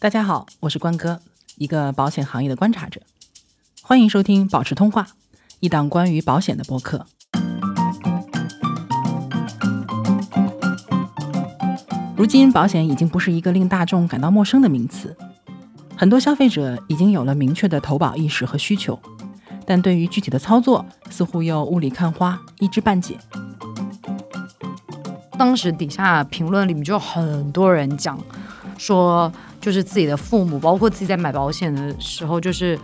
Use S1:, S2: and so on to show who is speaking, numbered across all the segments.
S1: 大家好，我是关哥，一个保险行业的观察者。欢迎收听《保持通话》，一档关于保险的播客。如今，保险已经不是一个令大众感到陌生的名词，很多消费者已经有了明确的投保意识和需求，但对于具体的操作，似乎又雾里看花，一知半解。
S2: 当时底下评论里面就很多人讲说。就是自己的父母，包括自己在买保险的时候，就是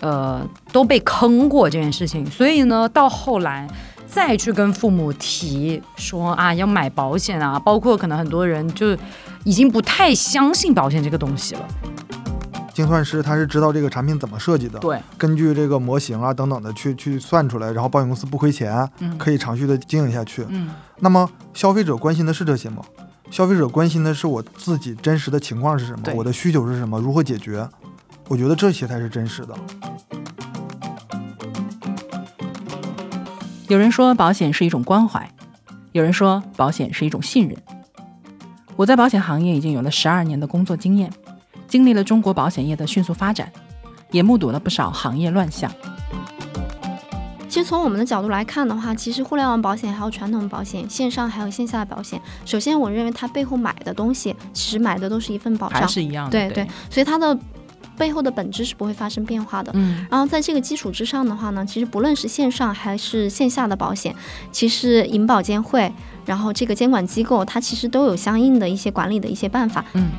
S2: 呃都被坑过这件事情，所以呢，到后来再去跟父母提说啊要买保险啊，包括可能很多人就已经不太相信保险这个东西了。
S3: 精算师他是知道这个产品怎么设计的，
S1: 对，
S3: 根据这个模型啊等等的去去算出来，然后保险公司不亏钱，可以长续的经营下去。
S1: 嗯，
S3: 那么消费者关心的是这些吗？消费者关心的是我自己真实的情况是什么，我的需求是什么，如何解决？我觉得这些才是真实的。
S1: 有人说保险是一种关怀，有人说保险是一种信任。我在保险行业已经有了十二年的工作经验，经历了中国保险业的迅速发展，也目睹了不少行业乱象。
S4: 其实从我们的角度来看的话，其实互联网保险还有传统保险，线上还有线下的保险。首先，我认为它背后买的东西，其实买的都是一份保障，
S1: 还是一样的。
S4: 对对，所以它的背后的本质是不会发生变化的。
S1: 嗯。
S4: 然后在这个基础之上的话呢，其实不论是线上还是线下的保险，其实银保监会，然后这个监管机构，它其实都有相应的一些管理的一些办法。
S1: 嗯。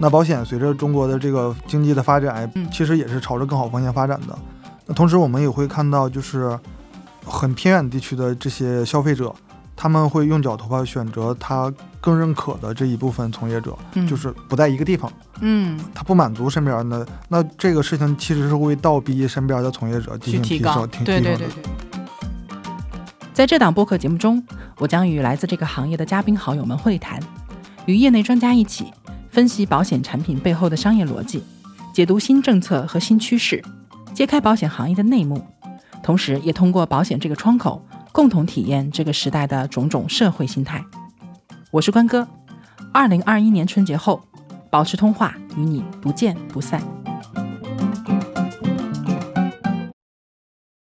S3: 那保险随着中国的这个经济的发展，嗯其实也是朝着更好方向发展的。那同时，我们也会看到，就是很偏远地区的这些消费者，他们会用脚投票，选择他更认可的这一部分从业者，就是不在一个地方，
S1: 嗯，
S3: 他不满足身边的，那这个事情其实是会倒逼身边的从业者进行提
S1: 高，对对对对。在这档播客节目中，我将与来自这个行业的嘉宾好友们会谈，与业内专家一起分析保险产品背后的商业逻辑，解读新政策和新趋势。揭开保险行业的内幕，同时也通过保险这个窗口，共同体验这个时代的种种社会心态。我是关哥，二零二一年春节后，保持通话与你不见不散。